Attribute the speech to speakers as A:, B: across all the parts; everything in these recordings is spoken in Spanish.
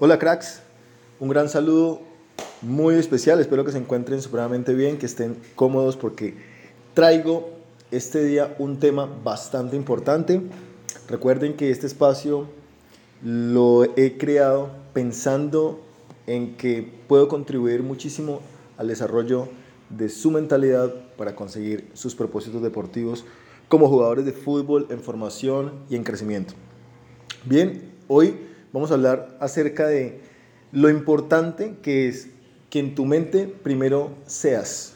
A: Hola cracks, un gran saludo muy especial, espero que se encuentren supremamente bien, que estén cómodos porque traigo este día un tema bastante importante. Recuerden que este espacio lo he creado pensando en que puedo contribuir muchísimo al desarrollo de su mentalidad para conseguir sus propósitos deportivos como jugadores de fútbol en formación y en crecimiento. Bien, hoy vamos a hablar acerca de lo importante que es que en tu mente primero seas.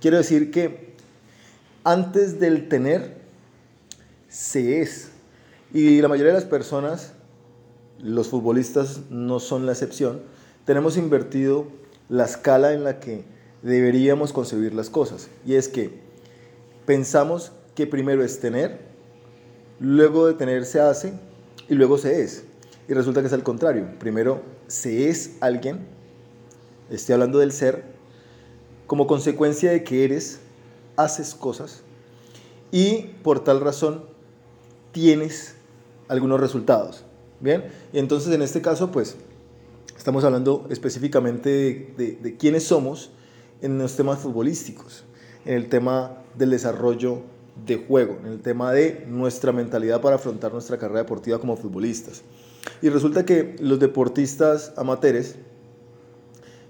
A: Quiero decir que antes del tener, se es. Y la mayoría de las personas, los futbolistas no son la excepción, tenemos invertido la escala en la que deberíamos concebir las cosas. Y es que pensamos que primero es tener, luego de tener se hace y luego se es. Y resulta que es al contrario. Primero se es alguien, estoy hablando del ser, como consecuencia de que eres, haces cosas y por tal razón tienes algunos resultados. Bien, y entonces en este caso, pues estamos hablando específicamente de, de quiénes somos en los temas futbolísticos, en el tema del desarrollo de juego, en el tema de nuestra mentalidad para afrontar nuestra carrera deportiva como futbolistas. Y resulta que los deportistas amateurs,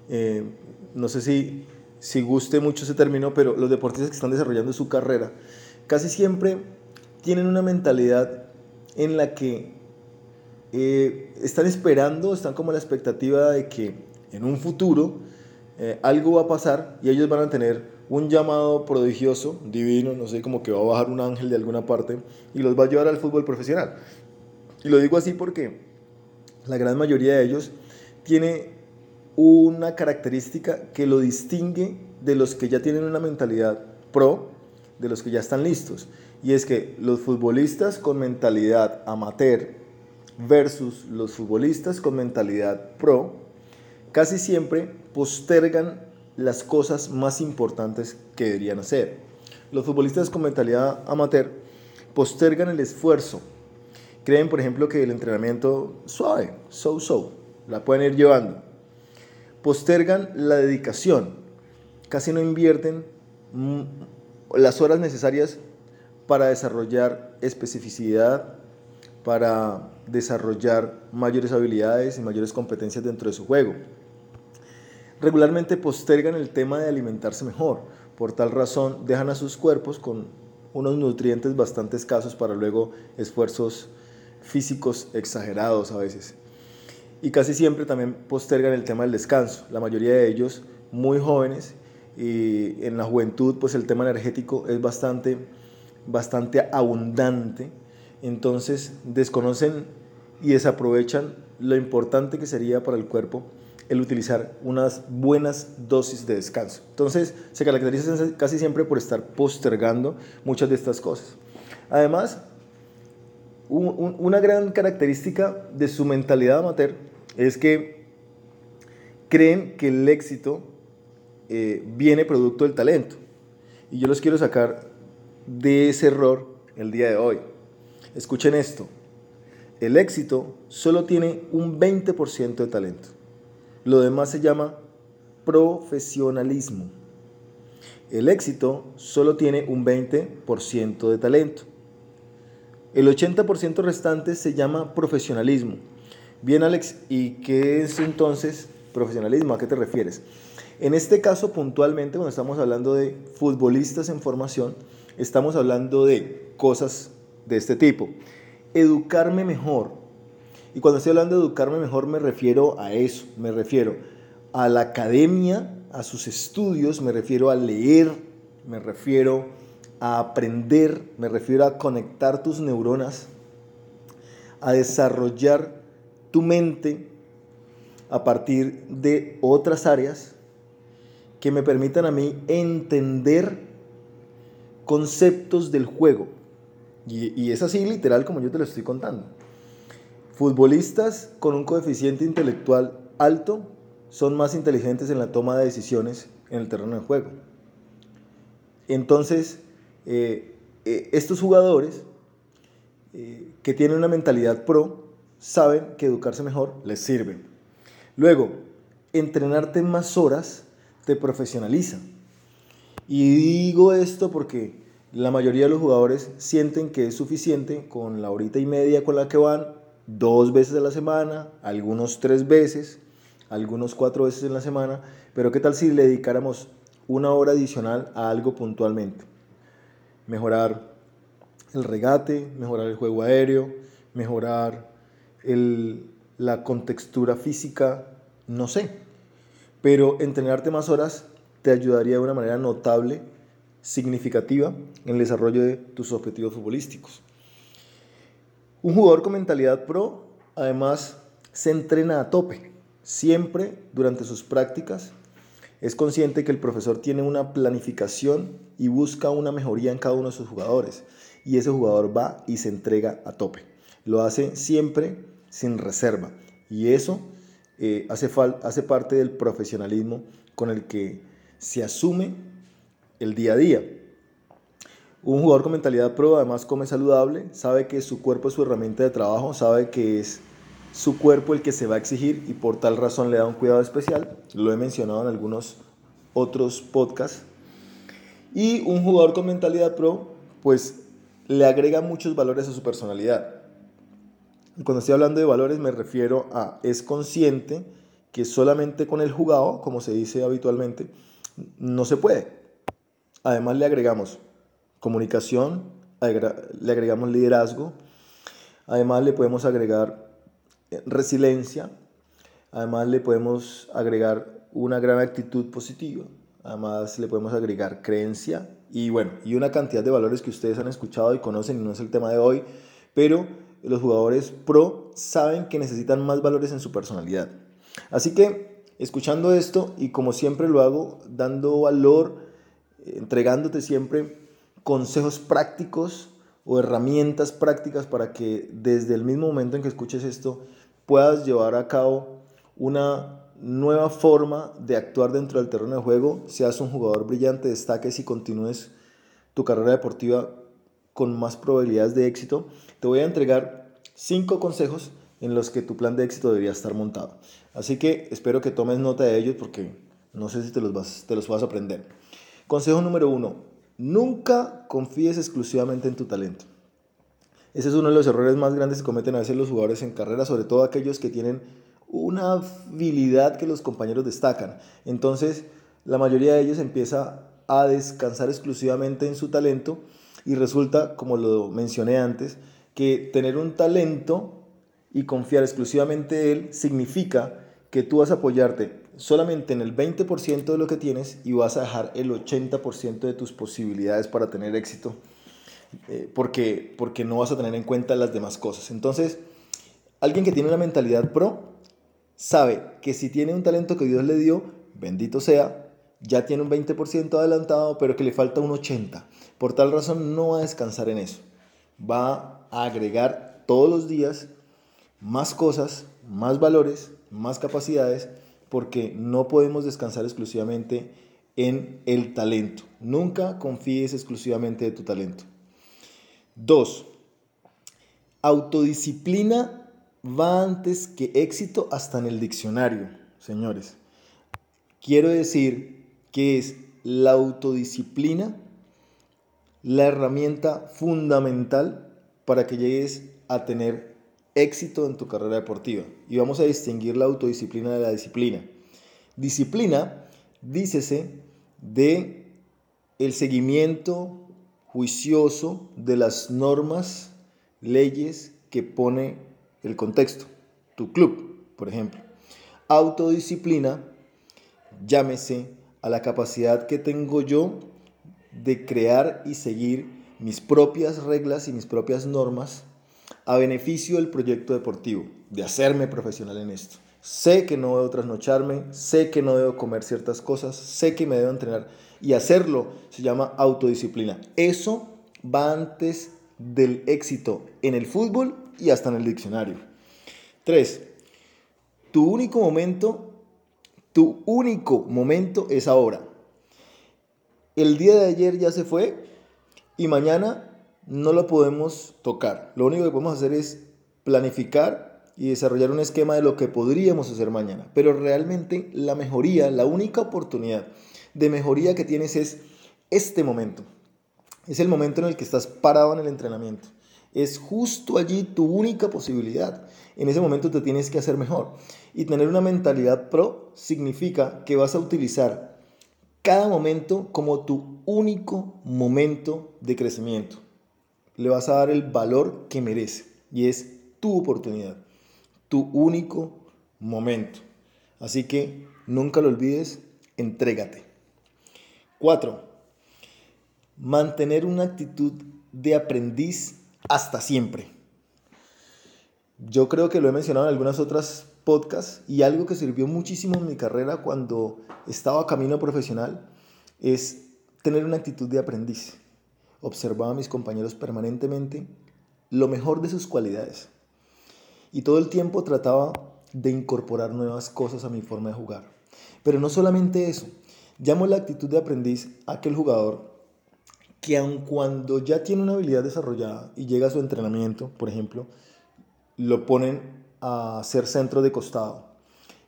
A: eh, no sé si, si guste mucho ese término, pero los deportistas que están desarrollando su carrera, casi siempre tienen una mentalidad en la que eh, están esperando, están como la expectativa de que en un futuro eh, algo va a pasar y ellos van a tener un llamado prodigioso, divino, no sé, como que va a bajar un ángel de alguna parte y los va a llevar al fútbol profesional. Y lo digo así porque la gran mayoría de ellos tiene una característica que lo distingue de los que ya tienen una mentalidad pro, de los que ya están listos. Y es que los futbolistas con mentalidad amateur versus los futbolistas con mentalidad pro, casi siempre postergan las cosas más importantes que deberían hacer. Los futbolistas con mentalidad amateur postergan el esfuerzo. Creen, por ejemplo, que el entrenamiento suave, so-so, la pueden ir llevando. Postergan la dedicación. Casi no invierten mm, las horas necesarias para desarrollar especificidad, para desarrollar mayores habilidades y mayores competencias dentro de su juego regularmente postergan el tema de alimentarse mejor. Por tal razón, dejan a sus cuerpos con unos nutrientes bastante escasos para luego esfuerzos físicos exagerados a veces. Y casi siempre también postergan el tema del descanso. La mayoría de ellos muy jóvenes y en la juventud pues el tema energético es bastante, bastante abundante. Entonces desconocen y desaprovechan lo importante que sería para el cuerpo el utilizar unas buenas dosis de descanso. Entonces, se caracteriza casi siempre por estar postergando muchas de estas cosas. Además, una gran característica de su mentalidad amateur es que creen que el éxito eh, viene producto del talento. Y yo los quiero sacar de ese error el día de hoy. Escuchen esto. El éxito solo tiene un 20% de talento. Lo demás se llama profesionalismo. El éxito solo tiene un 20% de talento. El 80% restante se llama profesionalismo. Bien, Alex, ¿y qué es entonces profesionalismo? ¿A qué te refieres? En este caso, puntualmente, cuando estamos hablando de futbolistas en formación, estamos hablando de cosas de este tipo. Educarme mejor, y cuando estoy hablando de educarme mejor me refiero a eso, me refiero a la academia, a sus estudios, me refiero a leer, me refiero a aprender, me refiero a conectar tus neuronas, a desarrollar tu mente a partir de otras áreas que me permitan a mí entender conceptos del juego. Y, es así literal como yo te lo estoy contando. Futbolistas con un coeficiente intelectual alto son más inteligentes en la toma de decisiones en el terreno de juego. Entonces, eh, eh, estos jugadores eh, que tienen una mentalidad pro saben que educarse mejor les sirve. Luego, entrenarte más horas te profesionaliza. Y digo esto porque la mayoría de los jugadores sienten que es suficiente con la horita y media con la que van dos veces a la semana, algunos tres veces, algunos cuatro veces en la semana, pero ¿qué tal si le dedicáramos una hora adicional a algo puntualmente? Mejorar el regate, mejorar el juego aéreo, mejorar la contextura física, no sé. Pero entrenarte más horas te ayudaría de una manera notable, significativa, en el desarrollo de tus objetivos futbolísticos. Un jugador con mentalidad pro, además, se entrena a tope. Siempre durante sus prácticas es consciente que el profesor tiene una planificación y busca una mejoría en cada uno de sus jugadores. Y ese jugador va y se entrega a tope. Lo hace siempre sin reserva. Y eso eh, hace, hace parte del profesionalismo con el que se asume el día a día. Un jugador con mentalidad pro además come saludable, sabe que su cuerpo es su herramienta de trabajo, sabe que es su cuerpo el que se va a exigir y por tal razón le da un cuidado especial. Lo he mencionado en algunos otros podcasts. Y un jugador con mentalidad pro, pues le agrega muchos valores a su personalidad. Cuando estoy hablando de valores me refiero a es consciente que solamente con el jugado, como se dice habitualmente, no se puede. Además le agregamos comunicación, le agregamos liderazgo, además le podemos agregar resiliencia, además le podemos agregar una gran actitud positiva, además le podemos agregar creencia y bueno, y una cantidad de valores que ustedes han escuchado y conocen y no es el tema de hoy, pero los jugadores pro saben que necesitan más valores en su personalidad. Así que escuchando esto y como siempre lo hago, dando valor, entregándote siempre consejos prácticos o herramientas prácticas para que desde el mismo momento en que escuches esto puedas llevar a cabo una nueva forma de actuar dentro del terreno de juego, seas un jugador brillante, destaques y continúes tu carrera deportiva con más probabilidades de éxito, te voy a entregar cinco consejos en los que tu plan de éxito debería estar montado. Así que espero que tomes nota de ellos porque no sé si te los vas, te los vas a aprender. Consejo número uno, nunca confíes exclusivamente en tu talento. Ese es uno de los errores más grandes que cometen a veces los jugadores en carrera, sobre todo aquellos que tienen una habilidad que los compañeros destacan. Entonces, la mayoría de ellos empieza a descansar exclusivamente en su talento y resulta, como lo mencioné antes, que tener un talento y confiar exclusivamente en él significa que tú vas a apoyarte solamente en el 20% de lo que tienes y vas a dejar el 80% de tus posibilidades para tener éxito eh, porque, porque no vas a tener en cuenta las demás cosas. Entonces, alguien que tiene una mentalidad pro sabe que si tiene un talento que Dios le dio, bendito sea, ya tiene un 20% adelantado, pero que le falta un 80%. Por tal razón no va a descansar en eso. Va a agregar todos los días más cosas, más valores, más capacidades, porque no podemos descansar exclusivamente en el talento. Nunca confíes exclusivamente de tu talento. Dos, autodisciplina va antes que éxito hasta en el diccionario, señores. Quiero decir que es la autodisciplina la herramienta fundamental para que llegues a tener éxito en tu carrera deportiva. Y vamos a distinguir la autodisciplina de la disciplina. Disciplina, dícese, de el seguimiento juicioso de las normas, leyes que pone el contexto, tu club, por ejemplo. Autodisciplina, llámese a la capacidad que tengo yo de crear y seguir mis propias reglas y mis propias normas a beneficio del proyecto deportivo, de hacerme profesional en esto. Sé que no debo trasnocharme, sé que no debo comer ciertas cosas, sé que me debo entrenar y hacerlo se llama autodisciplina. Eso va antes del éxito en el fútbol y hasta en el diccionario. Tres, tu único momento, tu único momento es ahora. El día de ayer ya se fue y mañana no lo podemos tocar. Lo único que podemos hacer es planificar y desarrollar un esquema de lo que podríamos hacer mañana. Pero realmente la mejoría, la única oportunidad de mejoría que tienes es este momento. Es el momento en el que estás parado en el entrenamiento. Es justo allí tu única posibilidad. En ese momento te tienes que hacer mejor. Y tener una mentalidad pro significa que vas a utilizar cada momento como tu único momento de crecimiento. Le vas a dar el valor que merece y es tu oportunidad, tu único momento. Así que nunca lo olvides, entrégate. 4. Mantener una actitud de aprendiz hasta siempre. Yo creo que lo he mencionado en algunas otras podcasts y algo que sirvió muchísimo en mi carrera cuando estaba camino profesional es tener una actitud de aprendiz. Observaba a mis compañeros permanentemente lo mejor de sus cualidades y todo el tiempo trataba de incorporar nuevas cosas a mi forma de jugar. Pero no solamente eso, llamo la actitud de aprendiz a aquel jugador que aun cuando ya tiene una habilidad desarrollada y llega a su entrenamiento, por ejemplo, lo ponen a hacer centro de costado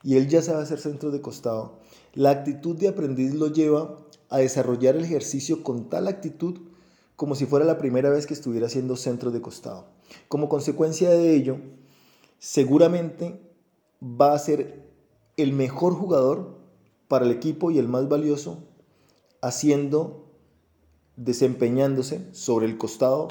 A: y él ya sabe hacer centro de costado, la actitud de aprendiz lo lleva a desarrollar el ejercicio con tal actitud como si fuera la primera vez que estuviera haciendo centro de costado. Como consecuencia de ello, seguramente va a ser el mejor jugador para el equipo y el más valioso haciendo, desempeñándose sobre el costado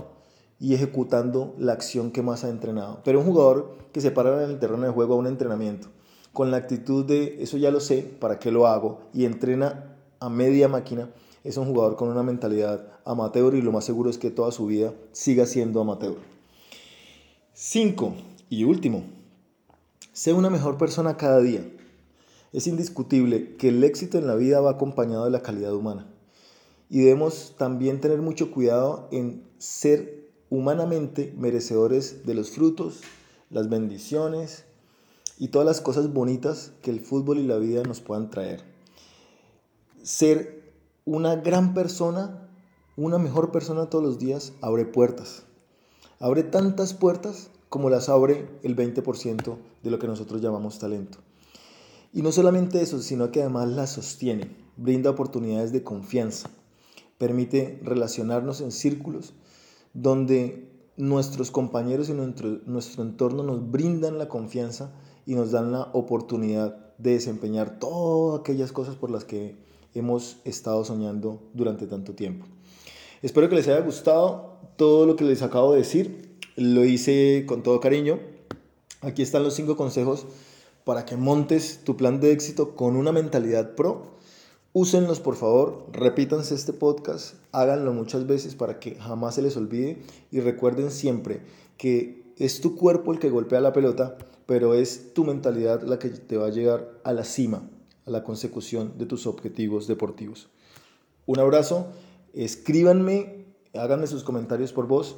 A: y ejecutando la acción que más ha entrenado. Pero un jugador que se para en el terreno de juego a un entrenamiento con la actitud de eso ya lo sé, ¿para qué lo hago? y entrena a media máquina, es un jugador con una mentalidad amateur y lo más seguro es que toda su vida siga siendo amateur. 5. Y último, sé una mejor persona cada día. Es indiscutible que el éxito en la vida va acompañado de la calidad humana. Y debemos también tener mucho cuidado en ser humanamente merecedores de los frutos, las bendiciones y todas las cosas bonitas que el fútbol y la vida nos puedan traer. Ser una gran persona, una mejor persona todos los días, abre puertas. Abre tantas puertas como las abre el 20% de lo que nosotros llamamos talento. Y no solamente eso, sino que además las sostiene, brinda oportunidades de confianza, permite relacionarnos en círculos donde nuestros compañeros y nuestro, nuestro entorno nos brindan la confianza y nos dan la oportunidad de desempeñar todas aquellas cosas por las que hemos estado soñando durante tanto tiempo. Espero que les haya gustado todo lo que les acabo de decir lo hice con todo cariño. Aquí están los cinco consejos para que montes tu plan de éxito con una mentalidad pro. Úsenlos por favor, repítanse este podcast, háganlo muchas veces para que jamás se les olvide y recuerden siempre que es tu cuerpo el que golpea la pelota, pero es tu mentalidad la que te va a llegar a la cima, a la consecución de tus objetivos deportivos. Un abrazo, escríbanme, háganme sus comentarios por voz